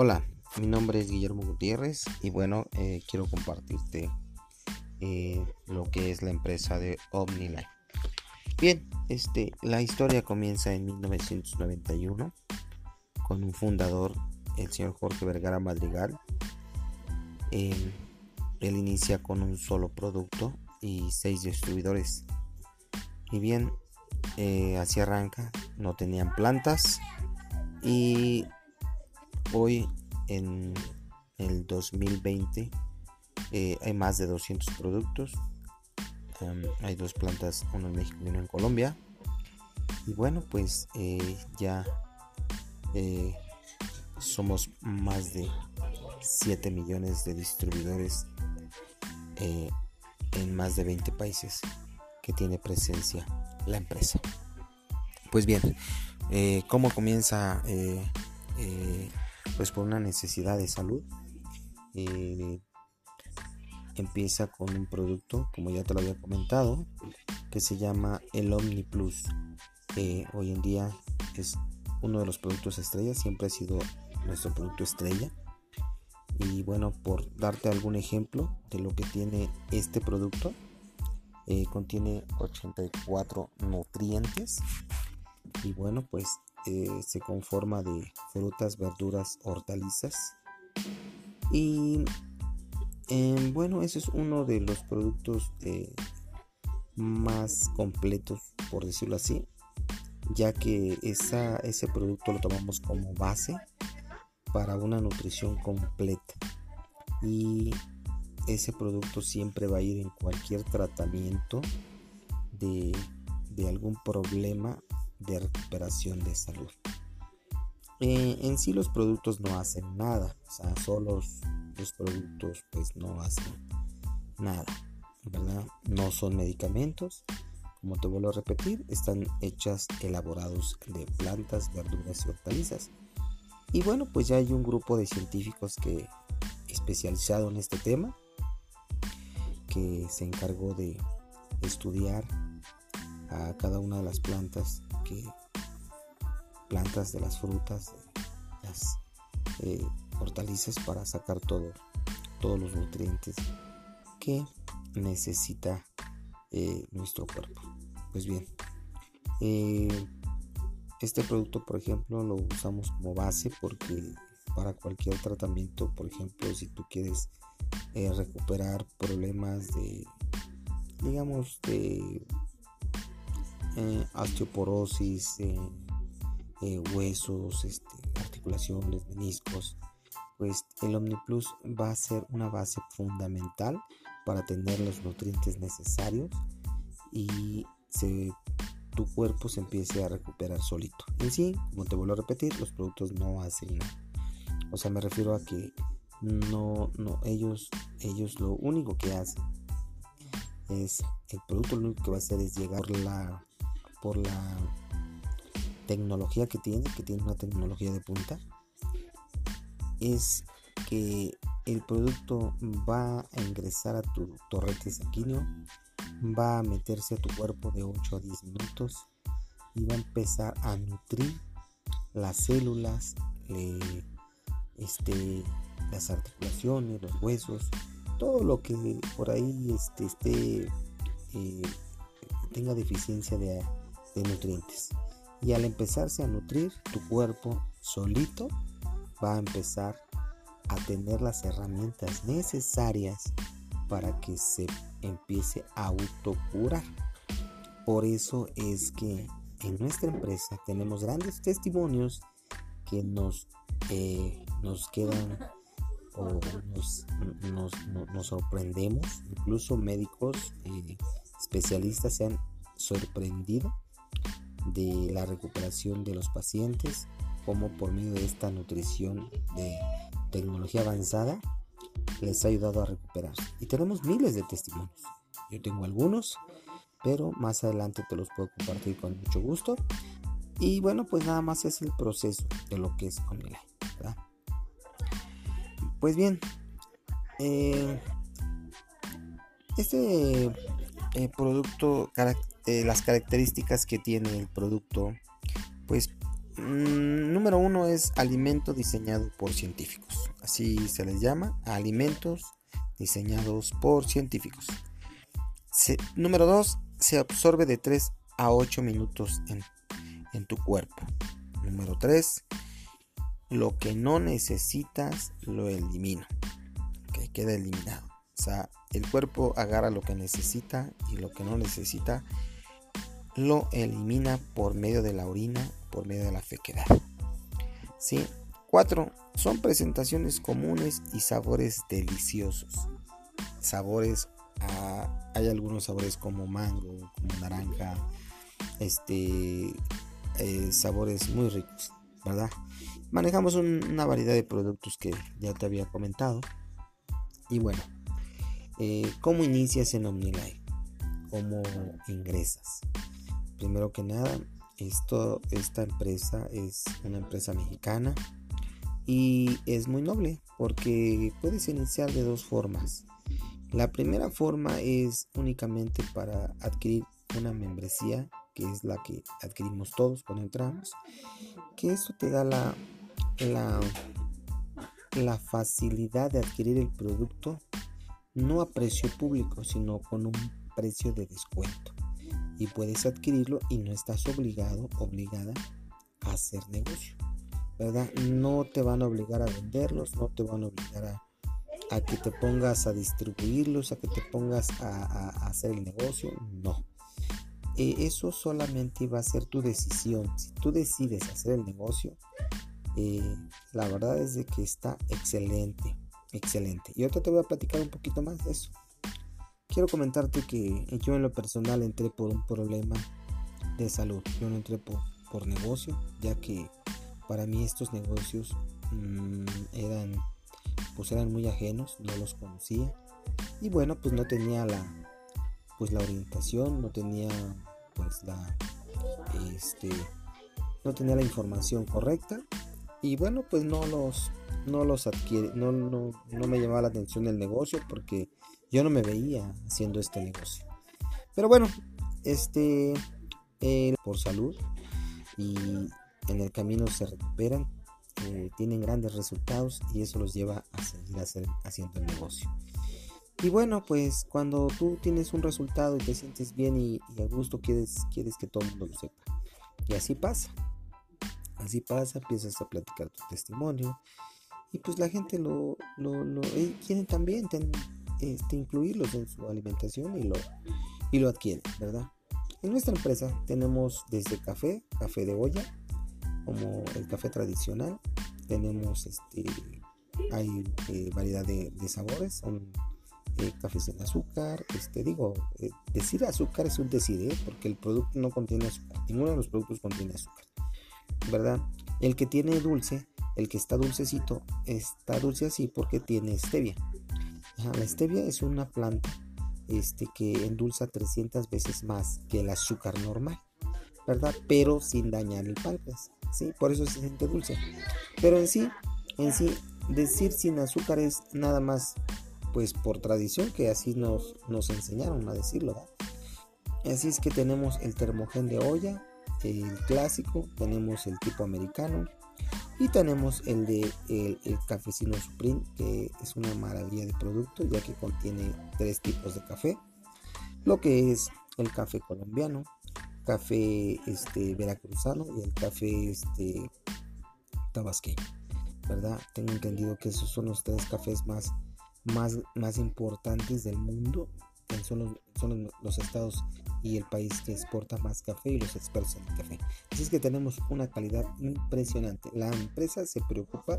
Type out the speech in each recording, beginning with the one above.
Hola, mi nombre es Guillermo Gutiérrez y bueno, eh, quiero compartirte eh, lo que es la empresa de OmniLine. Bien, este, la historia comienza en 1991 con un fundador, el señor Jorge Vergara Madrigal. él inicia con un solo producto y seis distribuidores. Y bien, eh, así arranca, no tenían plantas y hoy en el 2020 eh, hay más de 200 productos. hay dos plantas, uno en México y uno en Colombia. Y bueno, pues eh, ya eh, somos más de 7 millones de distribuidores en más de 20 países que tiene presencia la empresa. Pues bien, ¿cómo comienza? Pues por una necesidad de salud. Eh, empieza con un producto, como ya te lo había comentado, que se llama el Omni Plus. hoy en día es uno de los productos estrella, siempre ha sido nuestro producto estrella. Y bueno, por darte algún ejemplo de lo que tiene este producto, eh, contiene 84 nutrientes. Y bueno, pues eh, se conforma de frutas, verduras, hortalizas. Y em, bueno, ese es uno de los productos eh, más completos, por decirlo así, ya que esa, ese producto lo tomamos como base para una nutrición completa. Y ese producto siempre va a ir en cualquier tratamiento de, de algún problema de recuperación de salud. Eh, en sí los productos no hacen nada, o sea, solo los, productos pues no hacen nada, ¿verdad? No son medicamentos, como te vuelvo a repetir, están hechas elaborados de plantas, verduras y hortalizas. Y bueno, pues ya hay un grupo de científicos que especializado en este tema que se encargó de estudiar a cada una de las plantas plantas de las frutas, las eh, hortalizas para sacar todo, todos los nutrientes que necesita eh, nuestro cuerpo. Pues bien, eh, este producto, por ejemplo, lo usamos como base porque para cualquier tratamiento, por ejemplo, si tú quieres recuperar problemas de, digamos, de eh, osteoporosis, eh, eh, huesos, este, articulaciones, meniscos, pues el OmniPlus va a ser una base fundamental para tener los nutrientes necesarios y tu cuerpo se empiece a recuperar solito. En sí, como te vuelvo a repetir, los productos no hacen nada. O sea, me refiero a que no, no, ellos, ellos lo único que hacen es, el producto lo único que va a hacer es llegar la por la tecnología que tiene, que tiene una tecnología de punta, es que el producto va a ingresar a tu torrente sanguíneo, va a meterse a tu cuerpo de 8 a 10 minutos y va a empezar a nutrir las células, eh, este, las articulaciones, los huesos, todo lo que por ahí este, esté, eh, tenga deficiencia de, nutrientes. Y al empezarse a nutrir, tu cuerpo solito va a empezar a tener las herramientas necesarias para que se empiece a autocurar. Por eso es que en nuestra empresa tenemos grandes testimonios que nos, eh, nos quedan o nos, nos, sorprendemos. Incluso médicos eh, especialistas se han sorprendido de la recuperación de los pacientes, como por medio de esta nutrición de tecnología avanzada les ha ayudado a recuperarse. Y tenemos miles de testimonios. Yo tengo algunos, pero más adelante te los puedo compartir con mucho gusto. Y bueno, pues nada más es el proceso de lo que es OmniLine. Pues bien, eh, este eh, producto eh, las características que tiene el producto, pues mm, número uno es alimento diseñado por científicos. Así se les llama, alimentos diseñados por científicos. número dos, se absorbe de 3 a 8 minutos en, tu cuerpo. Número 3, lo que no necesitas lo elimino. Que queda eliminado. O sea, el cuerpo agarra lo que necesita y lo que no necesita lo elimina por medio de la orina, por medio de la fequedad. ¿Sí? 4. Son presentaciones comunes y sabores deliciosos. Sabores, ah, hay algunos sabores como mango, como naranja, este, eh, sabores muy ricos, ¿verdad? Manejamos una variedad de productos que ya te había comentado. Y bueno, eh, ¿cómo inicias en OmniLife? ¿Cómo ingresas? Primero que nada, esto, esta empresa es una empresa mexicana y es muy noble porque puedes iniciar de dos formas. La primera forma es únicamente para adquirir una membresía, que es la que adquirimos todos cuando entramos, que eso te da la, la, la facilidad de adquirir el producto no a precio público, sino con un precio de descuento. Y puedes adquirirlo y no estás obligado, obligada a hacer negocio. ¿verdad? No te van a obligar a venderlos, no te van a obligar a, que te pongas a distribuirlos, a que te pongas a, hacer el negocio, no. Eh, eso solamente va a ser tu decisión. Si tú decides hacer el negocio, eh, la verdad es de que está excelente, excelente. Y ahorita te voy a platicar un poquito más de eso. Quiero comentarte que yo en lo personal entré por un problema de salud. Yo no entré por, por negocio, ya que para mí estos negocios mm, eran pues eran muy ajenos, no los conocía y bueno pues no tenía la pues la orientación, no tenía pues la este no tenía la información correcta y bueno pues no los no los adquiere no, no, no me llamaba la atención el negocio porque yo no me veía haciendo este negocio pero bueno este eh, por salud y en el camino se recuperan, eh, tienen grandes resultados y eso los lleva a seguir haciendo el negocio. Y bueno, pues cuando tú tienes un resultado y te sientes bien y, a gusto, quieres, quieres que todo el mundo lo sepa. Y así pasa. Así pasa, empiezas a platicar tu testimonio y pues la gente lo, lo, lo eh, también este, incluirlos en su alimentación y lo, y lo adquieren, ¿verdad? En nuestra empresa tenemos desde café, café de olla, como el café tradicional. Tenemos este, hay eh, variedad de, sabores, son eh, cafés sin azúcar. Este, digo, eh, decir azúcar es un decir, porque el producto no contiene azúcar. Ninguno de los productos contiene azúcar, ¿verdad? El que tiene dulce, el que está dulcecito, está dulce así porque tiene stevia. La stevia es una planta este, que endulza 300 veces más que el azúcar normal, ¿verdad? Pero sin dañar el páncreas. ¿sí? Por eso se siente dulce. Pero en sí, en sí, decir sin azúcar es nada más, pues por tradición, que así nos, nos enseñaron a decirlo, Así es que tenemos el termogen de olla, el clásico, tenemos el tipo americano y tenemos el de el, cafecino Supreme, que es una maravilla de producto, ya que contiene tres tipos de café. Lo que es el café colombiano, café este, veracruzano y el café este, tabasqueño, ¿verdad? Tengo entendido que esos son los tres cafés más, más, más importantes del mundo. Son los, son los estados y el país que exporta más café y los expertos en el café. Así es que tenemos una calidad impresionante. La empresa se preocupa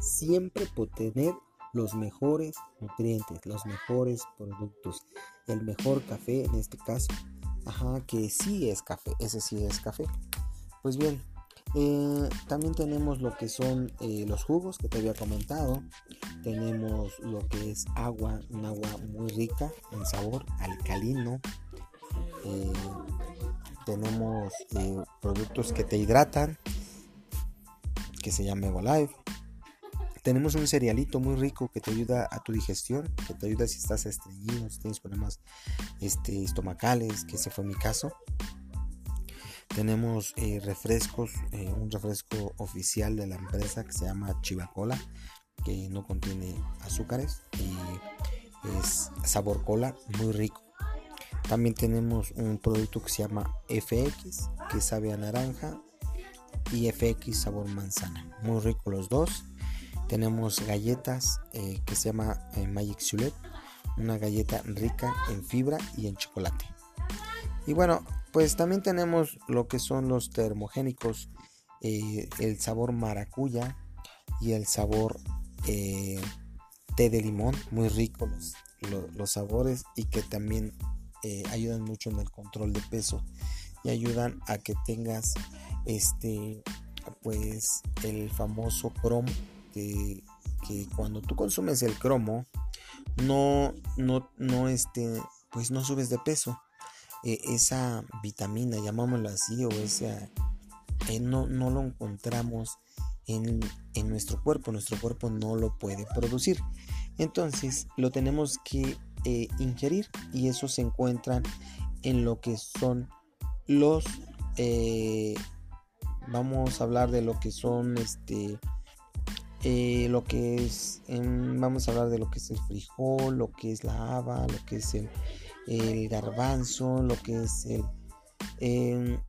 siempre por tener los mejores nutrientes, los mejores productos, el mejor café en este caso Ajá, que sí es café, ese sí es café. Pues bien, eh, también tenemos lo que son eh, los jugos que te había comentado. Tenemos lo que es agua, un agua muy rica en sabor, alcalino. Eh, tenemos productos que te hidratan, que se llama Life tenemos un cerealito muy rico que te ayuda a tu digestión, que te ayuda si estás estreñido, si tienes problemas este, estomacales, que ese fue mi caso. tenemos eh, refrescos, eh, un refresco oficial de la empresa que se llama Chivacola, que no contiene azúcares y es sabor cola, muy rico. También tenemos un producto que se llama FX, que sabe a naranja, y FX sabor manzana. Muy rico los dos. Tenemos galletas eh, que se llama Magic Sulet, una galleta rica en fibra y en chocolate. Y bueno, pues también tenemos lo que son los termogénicos, eh, el sabor maracuya y el sabor eh, té de limón, muy ricos los, sabores y que también eh, ayudan mucho en el control de peso y ayudan a que tengas este pues el famoso cromo que, que cuando tú consumes el cromo no no no este pues no subes de peso. Eh, esa vitamina, llamámoslo así, o esa, no, no, lo encontramos en, nuestro cuerpo, nuestro cuerpo no lo puede producir. Entonces lo tenemos que eh, ingerir y eso se encuentra en lo que son los, vamos a hablar de lo que son este, lo que es, em, vamos a hablar de lo que es el frijol, lo que es la haba, lo que es el, el garbanzo, lo que es el...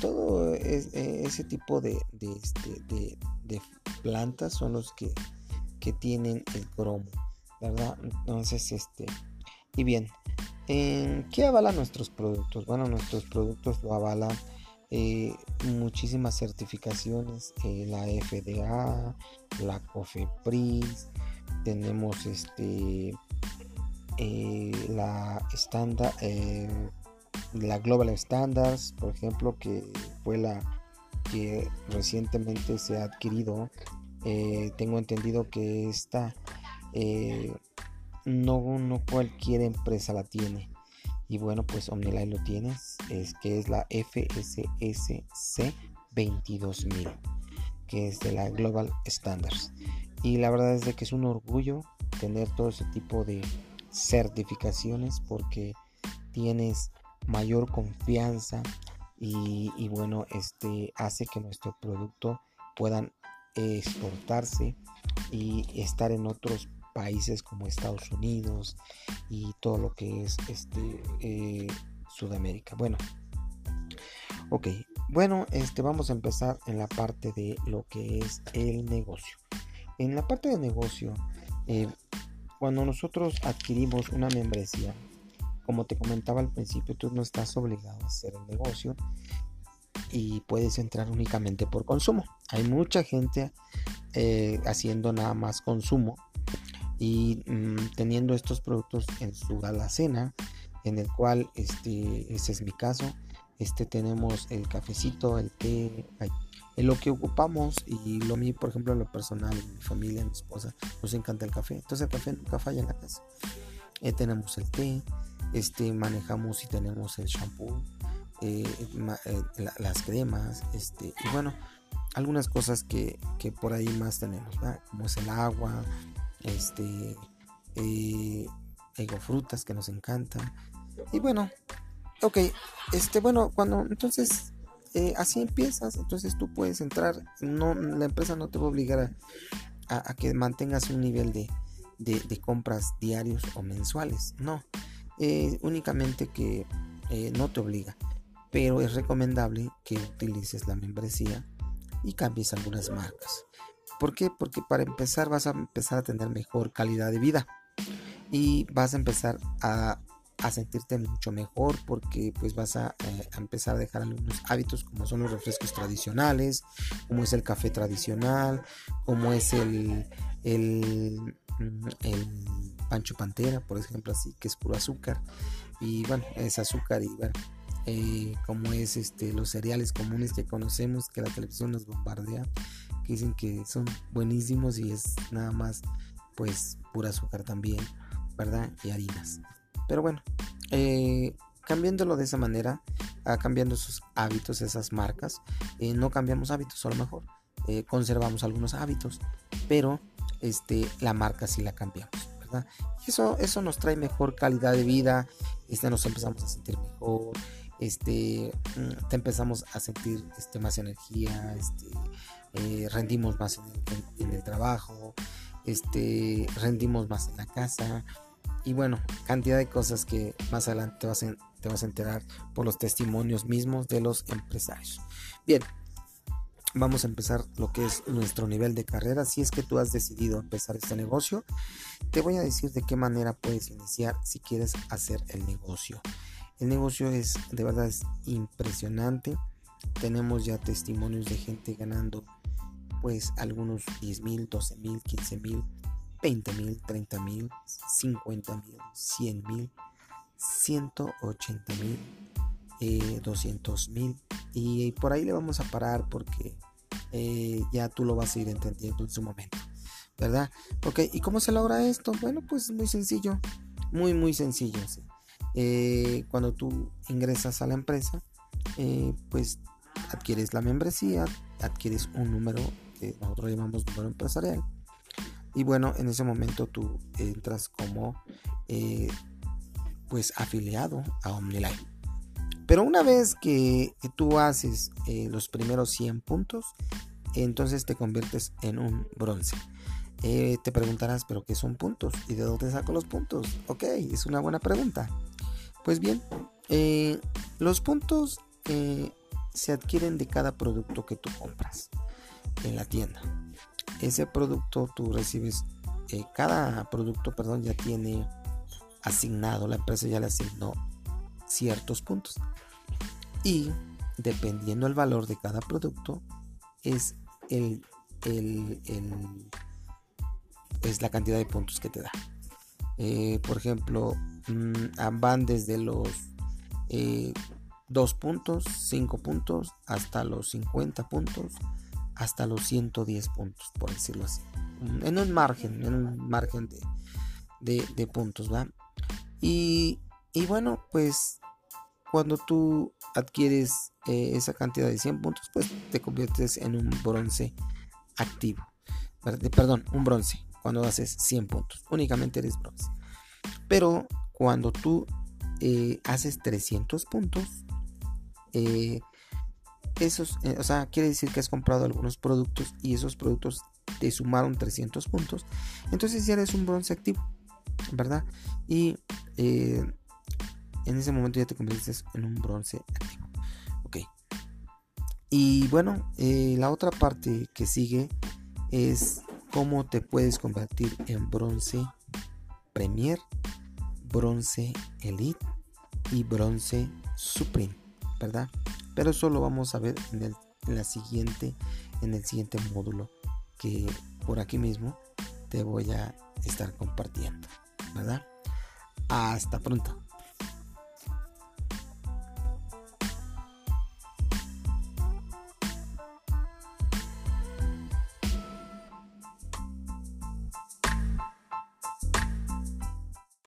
Todo e, ese tipo de, este, de, de, plantas son los que, que, tienen el cromo, ¿verdad? Entonces, este, y bien, ¿qué avala nuestros productos? Bueno, nuestros productos lo avalan eh, muchísimas certificaciones, eh, la FDA, la COFEPRIS, tenemos este eh, la estándar eh, la Global Standards, por ejemplo, que fue la que recientemente se ha adquirido. Eh, tengo entendido que esta no, no cualquier empresa la tiene. Y bueno, pues OmniLife lo tienes, es que es la FSSC 22000, que es de la Global Standards. Y la verdad es de que es un orgullo tener todo ese tipo de, certificaciones porque tienes mayor confianza y, bueno este hace que nuestro producto puedan exportarse y estar en otros países como Estados Unidos y todo lo que es este eh, Sudamérica. Bueno ok bueno este vamos a empezar en la parte de lo que es el negocio. En la parte de negocio eh, cuando nosotros adquirimos una membresía, como te comentaba al principio, tú no estás obligado a hacer el negocio y puedes entrar únicamente por consumo. Hay mucha gente eh, haciendo nada más consumo y mm, teniendo estos productos en su alacena, en el cual este, ese es mi caso. Este tenemos el cafecito, el té, en lo que ocupamos y lo mío, por ejemplo, lo personal, mi familia, mi esposa, nos encanta el café. Entonces el café nunca falla en la casa. Eh, tenemos el té, este, manejamos y tenemos el shampoo, eh, eh, las cremas, este, y bueno, algunas cosas que, que por ahí más tenemos, como es el agua, este, frutas que nos encantan. Y bueno, ok, este, bueno, cuando entonces eh, así empiezas, entonces tú puedes entrar, no, la empresa no te va a obligar a, que mantengas un nivel de, compras diarios o mensuales, no, eh, únicamente que eh, no te obliga, pero es recomendable que utilices la membresía y cambies algunas marcas. ¿Por qué? Porque para empezar vas a empezar a tener mejor calidad de vida y vas a empezar a a sentirte mucho mejor porque pues vas a, eh, empezar a dejar algunos hábitos como son los refrescos tradicionales, como es el café tradicional, como es el, el, mm, el pancho pantera, por ejemplo, así, que es puro azúcar. Y bueno, es azúcar y bueno, eh, como es este los cereales comunes que conocemos que la televisión nos bombardea que dicen que son buenísimos y es nada más pues pura azúcar también verdad y harinas. Pero bueno, eh, cambiándolo de esa manera, cambiando esos hábitos, esas marcas, eh, no cambiamos hábitos, a lo mejor eh, conservamos algunos hábitos, pero este, la marca sí la cambiamos, Y eso, eso nos trae mejor calidad de vida, este, nos empezamos a sentir mejor, este, mm, te empezamos a sentir este, más energía, este, eh, rendimos más en el, trabajo, este, rendimos más en la casa y bueno, cantidad de cosas que más adelante te vas, te vas a enterar por los testimonios mismos de los empresarios. Bien, vamos a empezar lo que es nuestro nivel de carrera. Si es que tú has decidido empezar este negocio, te voy a decir de qué manera puedes iniciar si quieres hacer el negocio. El negocio es de verdad es impresionante. Tenemos ya testimonios de gente ganando pues algunos 10 mil, 12 mil, 15 mil, 20 mil, 30 mil, 50 mil, 100 mil, 180 mil, 200 mil y por ahí le vamos a parar porque eh, ya tú lo vas a ir entendiendo en su momento, ¿verdad? Ok, ¿y cómo se logra esto? Bueno, pues muy sencillo, muy, muy sencillo. Eh, cuando tú ingresas a la empresa, eh, pues adquieres la membresía, adquieres un número que nosotros llamamos número empresarial. Y bueno, en ese momento tú entras como pues afiliado a OmniLife. Pero una vez que, tú haces los primeros 100 puntos, entonces te conviertes en un bronce. Eh, te preguntarás, ¿pero qué son puntos? ¿Y de dónde saco los puntos? Ok, es una buena pregunta. Pues bien, eh, los puntos se adquieren de cada producto que tú compras en la tienda. Ese producto tú recibes, cada producto, perdón, ya tiene asignado, la empresa ya le asignó ciertos puntos. Y dependiendo el valor de cada producto, es el, es la cantidad de puntos que te da. Eh, por ejemplo, mm, van desde los 2 eh, puntos, 5 puntos, hasta los 50 puntos, hasta los 110 puntos, por decirlo así. En un margen, en un margen de, de, puntos, ¿va? Y, y bueno, pues cuando tú adquieres eh, esa cantidad de 100 puntos, pues te conviertes en un bronce activo. Perdón, un bronce. Cuando haces 100 puntos, únicamente eres bronce. Pero cuando tú eh, haces 300 puntos, eh, esos, o sea, quiere decir que has comprado algunos productos y esos productos te sumaron 300 puntos. Entonces ya eres un bronce activo, ¿verdad? Y en ese momento ya te conviertes en un bronce activo. Ok. Y bueno, eh, la otra parte que sigue es cómo te puedes convertir en bronce Premier, bronce Elite y bronce Supreme, ¿verdad? Pero eso lo vamos a ver en, la siguiente, en el siguiente módulo que por aquí mismo te voy a estar compartiendo, ¿verdad? Hasta pronto.